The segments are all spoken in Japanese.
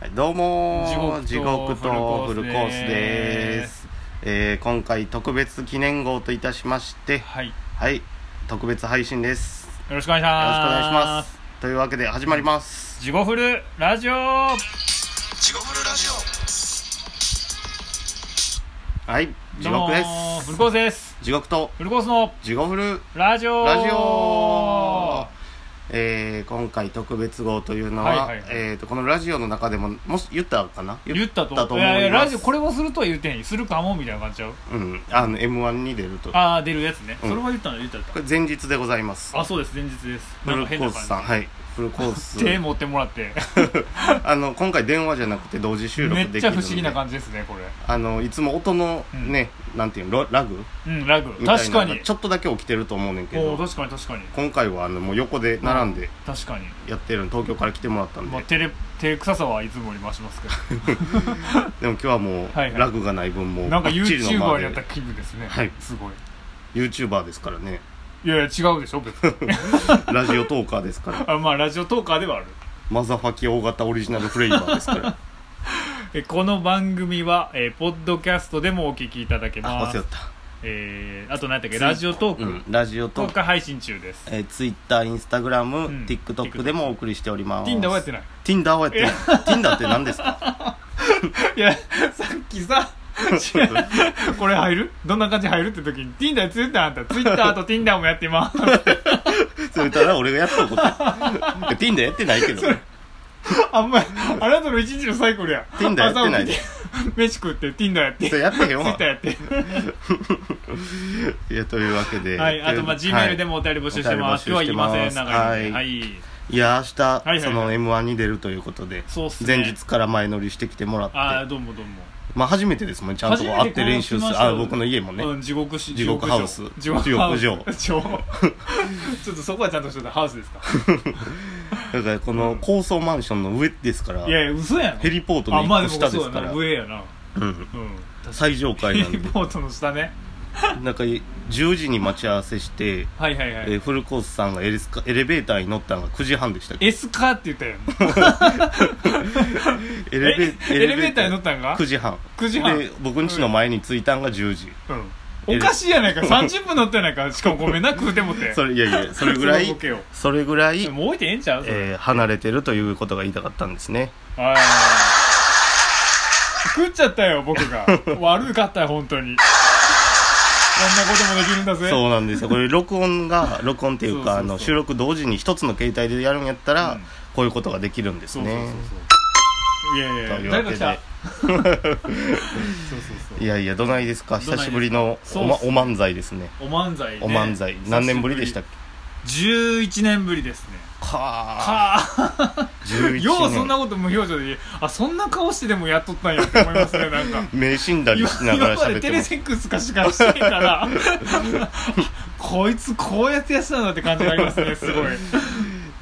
はいどうもー。地獄とフフルコースでです。すえー今回特別記念号といたしましてはい。よはい特別配信です。よろしくお願いしろしくおます。願いします。というわけで始まります。ジゴフルラジオ。地獄フルラジオ。はい地獄でーす。フルコースです。地獄と。フルコースの地獄フルラジオ。ラジオえー今回特別号というのは、はいはいはい。えー、とこのラジオの中でももし言ったかな？言ったと思います。ラジオこれをするとは言ってへんするかもみたいな感じちゃう。うん。あの m 1に出ると。ああ出るやつね、うん。それは言ったの言ったこれ前日でございます。あそうです。前日です。フルコースさん。いはいフルコース。手持ってもらって。あの今回電話じゃなくて同時収録めできるんで。っちゃ不思議な感じですねこれ。あのいつも音のね、なんていうのロラグ？うんラグ。確かに。ちょっとだけ起きてると思うねんけど。確かに確かに。今回はあのもう横で並んで。確かに。やってるの東京から来てもらったんで、まあ照れ照れ臭さはいつもより増しますけ でも今日はもう、はいはい。ラグがない分もうどなんか YouTuber やった気分ですね。はい。すごい。YouTuber ですからねいやいや違うでしょ別に。ラジオトーカーですから。あまあラジオトーカーではある。マザファキ大型オリジナルフレーバーですから。えこの番組は、えーポッドキャストでもお聞きいただけあます。忘れた。えーあと何だっけ？ラジオトーク、うん、ラジオトーク。配信中です。えー、Twitter、Instagram、うん TikTok でもお送りしております。Tinder はやってない。Tinder はやってない。Tinder って何ですか？いやさっきさ これ入る？どんな感じ入るって時に Tinder やってたあんた。Twitter と Tinder もやってますそれたら俺がやったこと。Tinder やってないけどね。あんまりあなたの一日のサイクルや。Tinder やってないで。飯食って Tinder やって。それやってへんわ。Twitter やって。いやというわけで。はいあとまあ G メールでもお便り募集してます、はい今日は言いません。お長いはい、いや明日、その m 1に出るということでそうっすね。前日から前乗りしてきてもらって。ああどうもどうもまあ初めてですもんねちゃんと会って練習する。あ僕の家もね、うん、地獄し地獄ハウス。地獄城。城。ちょっとそこはちゃんとしてたハウスですか？だからこの高層マンションの上ですから、いやいや嘘やん。ヘリポートの下ですから、な。上やな。うん、うん。最上階ヘなんで。リポートの下ね なんか10時に待ち合わせして、はいはいはい、えーフルコースさんがエレスカエレベーターに乗ったのが9時半でしたっけ？S カーって言ったやん エレベえエレベーターに乗ったんが？9時半。9時半。で僕ん家の前に着いたんが10時、うん、おかしいやないか。30分乗ってやないかしかもごめんな食うてもって。それいやいやそれぐらいそのボケを。それぐらい、もう置いてええんちゃう？それえー離れてるということが言いたかったんですね。はい。食っちゃったよ僕が。悪かったよ本当にこんなこともできるんだぜ。そうなんですよ。これ録音が 録音っていうかあの収録同時に一つの携帯でやるんやったら、うん。こういうことができるんですそうそうそうねそう。いやいやといや。誰か来たわけで。そうそうそういやいやどないですか？久しぶりのお,、ま、お漫才ですね。お漫才ね。お漫才。何年ぶりでしたっけ？11年ぶりですね。はあ。11年ようそんなこと無表情であそんな顔してでもやっとったんやって思いますねなんか。目死んだり今しながら今までテレセックスかしかしてから。こいつこうやってやってたんだって感じがありますねすごい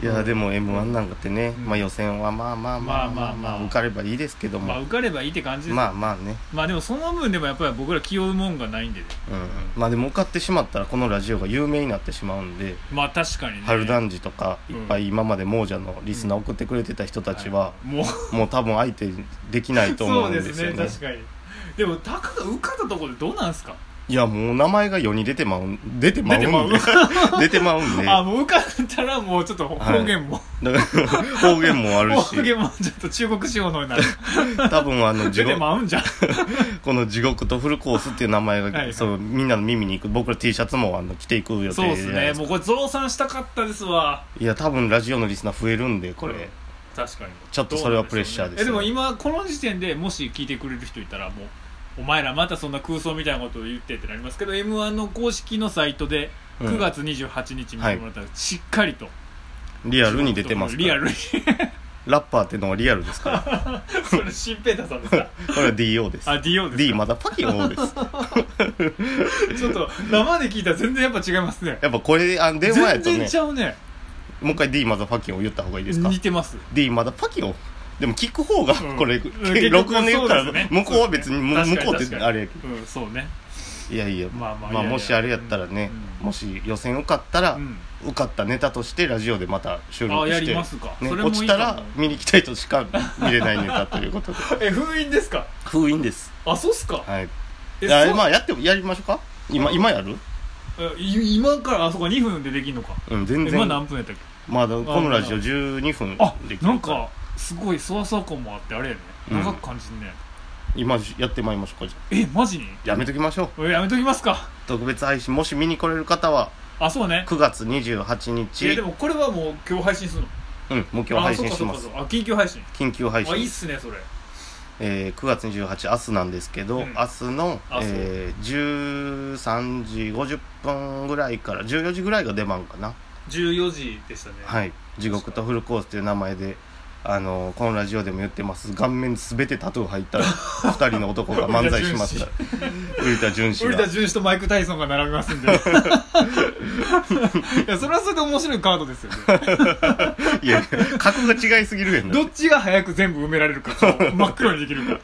いやでも m 1なんかってね、うん。まあ予選はまあまあまあまあまあ、受かればいいですけども、まあ受かればいいって感じですまあまあね、まあでもその分でもやっぱり僕ら気負うもんがないんでね。うん、まあでも受かってしまったらこのラジオが有名になってしまうんで、まあ確かにね。春団治とかいっぱい今まで亡者のリスナー送ってくれてた人たちは、もう。もう多分相手できないと思そううんでですすよね。ね確かに。でもたかが受かったところでどうなんすか？いやもう名前が世に出てまう出てまうんで。出てまう。んで。あもう受かったらもうちょっと方言も、だから方言もあるし。方言もちょっと中国仕様のになる。多分あの地獄。この地獄とフルコースっていう名前が、そうみんなの耳に行く。僕ら T シャツもあの着ていく予定そうですねもうこれ増産したかったですわ。いや多分ラジオのリスナー増えるんでこれ、うん。確かに。ちょっとそれはプレッシャーですね。えでも今この時点でもし聞いてくれる人いたらもうお前らまたそんな空想みたいなことを言ってってなりますけど m 1の公式のサイトでうん。9月28日見てもらったらしっかりと、リアルに出てますから。リアルに。ラッパーってのはリアルですから。それシンペーターさんですか？これは DO です。あ DO ですか？D まだパキオです。ちょっと生で聞いたら全然やっぱ違いますね。やっぱこれあの電話や全然ちゃうね。もう一回 D まだパキオ言った方がいいですか？似てます。D まだパキオでも聞く方がうん。これ、うん録音で言うから向こうは別に向こうってあれやけど。うんそうね。いやいやまあもしあれやったらね、うん。もし予選受かったら、うん。受かったネタとしてラジオでまた収録して落ちたらも見に行きたいとしか見れないネタということでえ封印ですか？封印です。あそうっすか、はい。えまあやってもやりましょうか？今今やる？今からあそこ2分でできんのか。うん全え然今何分やったっけ？まだこのラジオ12分あできる。からなんかすごいそわそわ感もあってあれやね。うん。長く感じんね、今やってまいりましょうかじゃえマジに？あやめときましょう。えやめときますか。特別配信もし見に来れる方は。あそうね。9月28日。えでもこれはもう今日配信するの？うんもう今日配信します。あそうかそうかそうか。あ緊急配信。緊急配信。あいいっすねそれ。えー9月28明日なんですけど、うん。明日の、あそうえー13時50分ぐらいから14時ぐらいが出番かな、14時でしたね。はい「地獄とフルコース」という名前であのこのラジオでも言ってます。顔面全てタトゥー入った2 人の男が漫才しますから。瓜田淳史が。瓜田淳史とマイク・タイソンが並びますんで。いやそれはそれで面白いカードですよね。いや格が違いすぎるやん。などっちが早く全部埋められるか顔真っ黒にできるか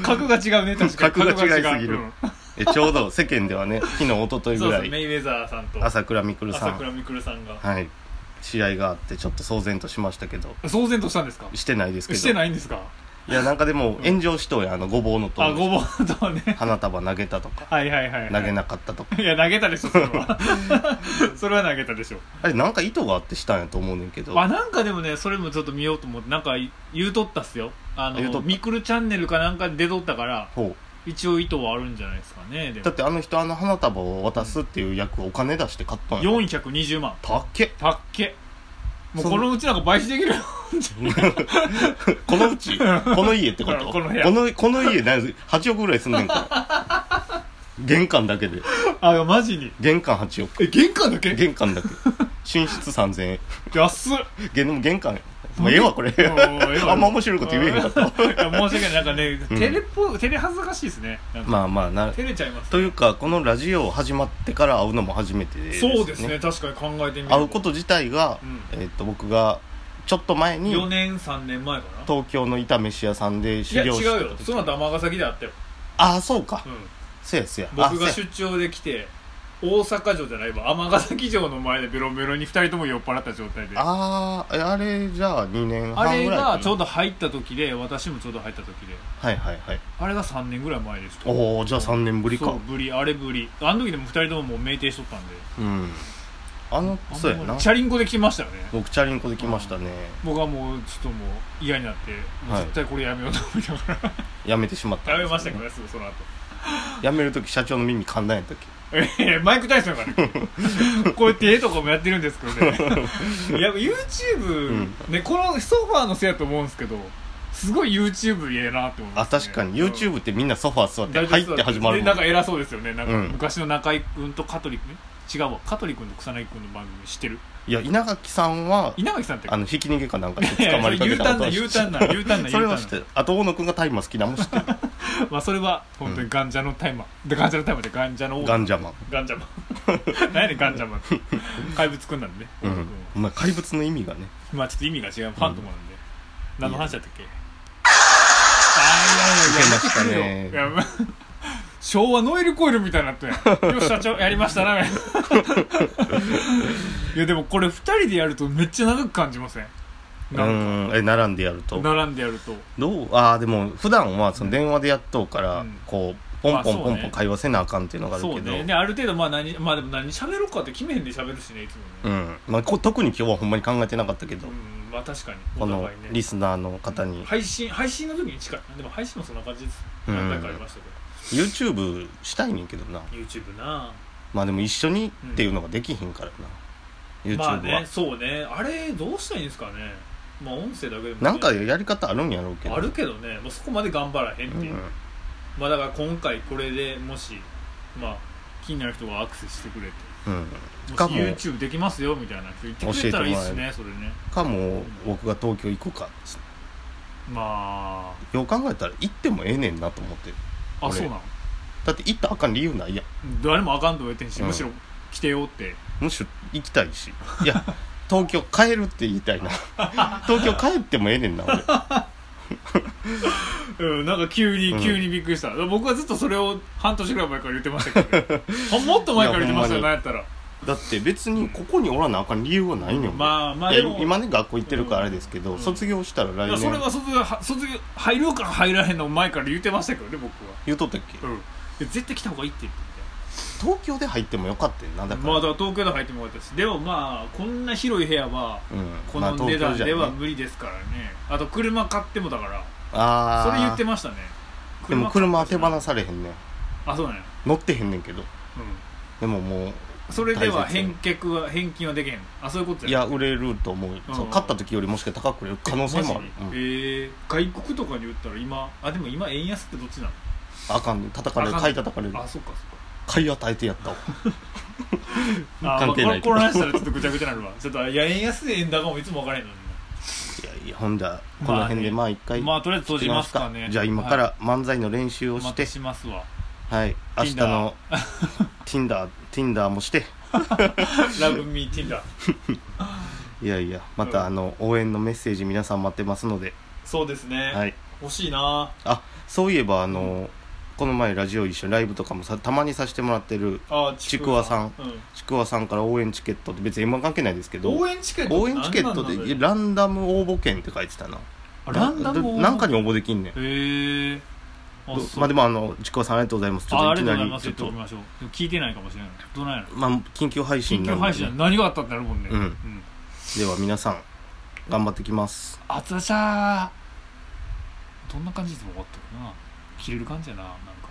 格が違うね確かに。格が違いすぎる。う。んえちょうど世間ではね昨日一昨日ぐらい。そうメイウェザーさんと。朝倉未来さん。朝倉未来さんが。はい試合があってちょっと騒然としましたけど。騒然としたんですか？してないですけど。してないんですか？いやなんかでも炎上しとうやあのごぼうのとあごぼうとね。花束投げたとか。はいはいはい、はい、投げなかったとか。いや投げたでしょそれは。それは投げたでしょ。あれなんか意図があってしたんやと思うねんけど。あなんかでもねそれもちょっと見ようと思ってなんか言うとったっすよ。あのミクルチャンネルかなんかで出とったからほ一応意図はあるんじゃないですかねでも。うだってあの人あの花束を渡すっていう役をお金出して買ったんや420万。たっけ。たっけ。もうそこのうちなんか倍視できるよ このうち。この家ってこと？この部屋。このこの家何8億ぐらいすんねんから。玄関だけで。あマジに。玄関8億。え玄関だけ？玄関だけ。寝室3000円。安っ。げでも玄関もうええわこれ。あんま面白いこと言えへんかった。申し訳ない。なんかね、うん。テレっぽいテレ恥ずかしいですね。まあまあな照れちゃいますというかこのラジオ始まってから会うのも初めてです、そうですね確かに考えてみると。会うこと自体が、うん。えっと僕がちょっと前に4年3年前かな。東京の炒飯屋さんでいや違う修行してた時。よ。その後尼崎であったよ、ああそうか、うん、せやせや。僕が出張で来て大阪城じゃないわ。尼崎城の前でベロベロに2人とも酔っ払った状態で。ああーえあれじゃあ2年半れぐらいかな。がちょうど入った時で私もちょうど入った時で。はいはいはい。あれが3年ぐらい前でしたおおじゃあ3年ぶりか。そうぶりあれぶり。あの時でも2人とももう酩酊しとったんで。うん。あのそうやな。チャリンコで来ましたよね。僕チャリンコで来ましたね。僕はもうちょっともう嫌になってもうはい。絶対これやめようと思いながら、やめてしまったんやめですよましたけどねすぐその後。やめる時社長の耳噛んだんやったっけ？ええマイク・タイソンがねこうやって絵とかもやってるんですけどね。い や YouTube、うん。ねこのソファーのせいやと思うんですけどすごい YouTube ええなって思います、ね、あ確かに。うん。YouTube ってみんなソファー座って大入って始まるもんでなんか偉そうですよね。なんかうん。昔の中居君と香取君違うわ。香取君と草薙君の番組知ってる？いや稲垣さんは稲垣さんって？あのひき逃げかなんかでいやいや捕まりかけたターンなことは U ターンな U ターンなそれ U ターンなは知ってる。あと大野くんが大麻好き。なのも知ってる。まあそれは本当にガンジャのタイマーでガンジャのタイマーでガンジャの王。ガンジャマン。ガンジャマン。何やねんガンジャマンって。怪物くんなんでね、うん。お前怪物の意味がね。まあちょっと意味が違う。ファントムなんで、何の話だったっけ？受けましたね。いやま昭和ノエルコイルみたいになって よし社長やりましたな いやでもこれ2人でやるとめっちゃ長く感じません？うなんん。え並んでやると？か並んでやると。どう？ああでも普段はその電話でやっとうから、うん。こうポンポンポンポン会話せなあかんっていうのがあるそうけどね。である程度まあ何まあでも何喋ろうかって決めへんで喋るしねいつもね。うん。まあ、こ特に今日はほんまに考えてなかったけど、うん。まあ確かに。このリスナーの方に、配信配信の時に近い。でも配信もそんな感じです。うん。何回かありましたけ YouTube したいねんけどな。ど YouTube な。まあでも一緒にっていうのができひんからな、YouTube は、まあねそうね。あれどうしたらいいんですかね。まあ音声だけでもね、なんかやり方あるんやろうけど。あるけどね。もうそこまで頑張らへんっていう、うん。まあだから今回これでもしまあ気になる人がアクセスしてくれて。うん、もしかも。YouTube できますよみたいな人言ってくれたらいいっすねそれね。かも僕が東京行こうかまよう考えたら行ってもええねんなと思ってああそうなの？だって行ったらあかん理由ないやん。誰もあかんと言ってんし、うん。むしろ来てよって。むしろ行きたいし。いや東京帰るって言いたいな。東京帰ってもええねんな俺。うん、なんか急にうん。急にびっくりした、僕はずっとそれを半年ぐらい前から言ってましたけど、もっと前から言ってましたよいやなんやったらだって別にここにおらなあかん理由はないのよ、まあまあいやでも。今ね学校行ってるからあれですけど、うん。卒業したら来いや年それは卒業は卒業入るか入らへんの前から言ってましたけどね僕は。言うとったっけ、うん。いや絶対来た方がいいって言って。東京で入ってもよかったよなだから、まあだから東京で入ってもよかったしでもまあこんな広い部屋はうん。こまあの値段ではね。無理ですからね。あと車買ってもだから。ああそれ言ってましたね。でも車は手放されへんねん。あそうなんや。乗ってへんねんけど。うでももんそれでは返却は返金はできへん。あそういうことういや売れると思う,、うん。そう買った時よりもしかしたら高く売れる可能性もある、えー外国とかに売ったら今あでも今円安ってどっちなの？あかんね。叩かれる。買い叩かれる。あそっかそっ買い与えてやったわ。関係ないけど。まあこの話したらちょっとぐちゃぐちゃになるわ。ちょっといや円安で円高もいつも分からへんのに。いやいやほんじゃこの辺でまあ一回まあとりあえず閉じますかね。じゃあ今から漫才の練習をして。また、しますわ。はい。明日の Tinder Tinder もして。ラブミーティンダーいやいやまたあの応援のメッセージ皆さん待ってますので、そうですね、はい、欲しいな。あそういえばあのこの前ラジオ一緒にライブとかもさたまにさせてもらってるあちくわさん。うちくわさんから応援チケットって別に M−1 関係ないですけど。応援チケット応援チケットでランダム応募券って書いてたな。あランダムなんかに応募できんねん。へえまあでもあのちくわさんありがとうございます。ちょっといきなりがとうございます。りちょっと。言っておきましょうでも聞いてないかもしれない。どうなまあ緊急配信緊急配信や何があったってなるもんね。うん。では皆さん頑張ってきます。あつらしゃーどんな感じで終わったかな。切れる感じやななんか